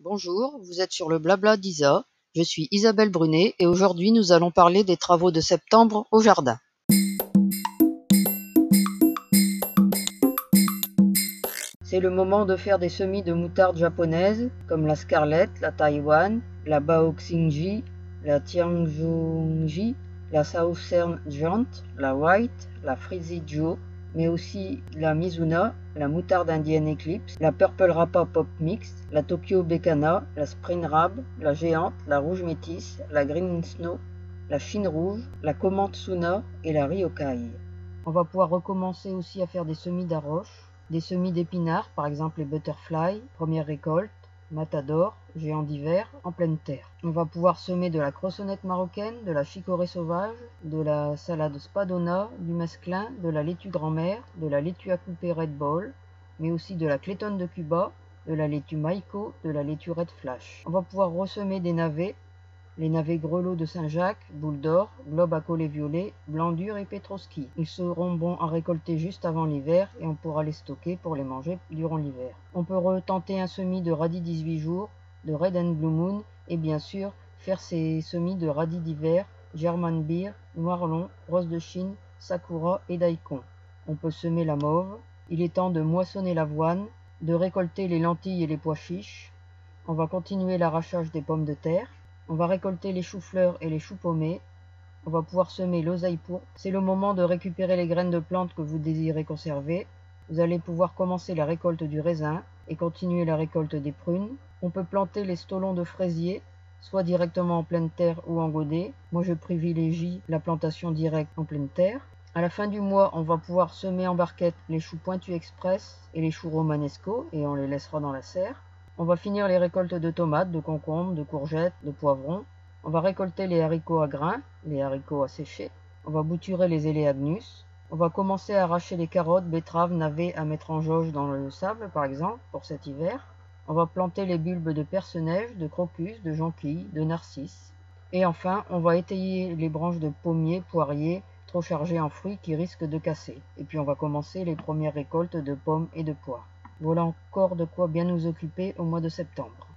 Bonjour, vous êtes sur le Blabla d'Isa. Je suis Isabelle Brunet et aujourd'hui nous allons parler des travaux de septembre au jardin. C'est le moment de faire des semis de moutarde japonaise comme la Scarlett, la Taiwan, la Baoxingji, la Tianzhongji, la Southern Giant, la White, la Frizzy Joe, mais aussi la Mizuna, la moutarde indienne Eclipse, la Purple Rapa Pop Mix, la Tokyo Becana, la Spring Rab, la Géante, la Rouge Métis, la Green Snow, la Chine Rouge, la Komatsuna et la Ryokai. On va pouvoir recommencer aussi à faire des semis d'arroche, des semis d'épinards, par exemple les Butterfly, première récolte, Matador, géant d'hiver, en pleine terre. On va pouvoir semer de la croissonnette marocaine, de la chicorée sauvage, de la salade spadona, du mesclin, de la laitue grand-mère, de la laitue à couper Red Ball, mais aussi de la clétonne de Cuba, de la laitue maïko, de la laitue Red Flash. On va pouvoir ressemer des navets, les navets grelots de Saint-Jacques, boule d'or, globe à collet violet, blanc dur et pétroski. Ils seront bons à récolter juste avant l'hiver et on pourra les stocker pour les manger durant l'hiver. On peut retenter un semis de radis 18 jours, de Red and Blue Moon et bien sûr faire ses semis de radis d'hiver, German Beer, Noirlon, Rose de Chine, Sakura et Daikon. On peut semer la mauve. Il est temps de moissonner l'avoine, de récolter les lentilles et les pois chiches. On va continuer l'arrachage des pommes de terre. On va récolter les choux-fleurs et les choux paumés. On va pouvoir semer l'oseille pourpre. C'est le moment de récupérer les graines de plantes que vous désirez conserver. Vous allez pouvoir commencer la récolte du raisin et continuer la récolte des prunes. On peut planter les stolons de fraisier, soit directement en pleine terre ou en godet. Moi, je privilégie la plantation directe en pleine terre. À la fin du mois, on va pouvoir semer en barquette les choux pointus express et les choux romanesco et on les laissera dans la serre. On va finir les récoltes de tomates, de concombres, de courgettes, de poivrons. On va récolter les haricots à grains, les haricots à sécher. On va bouturer les éléagnus. On va commencer à arracher les carottes, betteraves, navets à mettre en jauge dans le sable, par exemple, pour cet hiver. On va planter les bulbes de perce-neige, de crocus, de jonquilles, de narcisses. Et enfin, on va étayer les branches de pommiers, poiriers, trop chargées en fruits qui risquent de casser. Et puis on va commencer les premières récoltes de pommes et de pois. Voilà encore de quoi bien nous occuper au mois de septembre.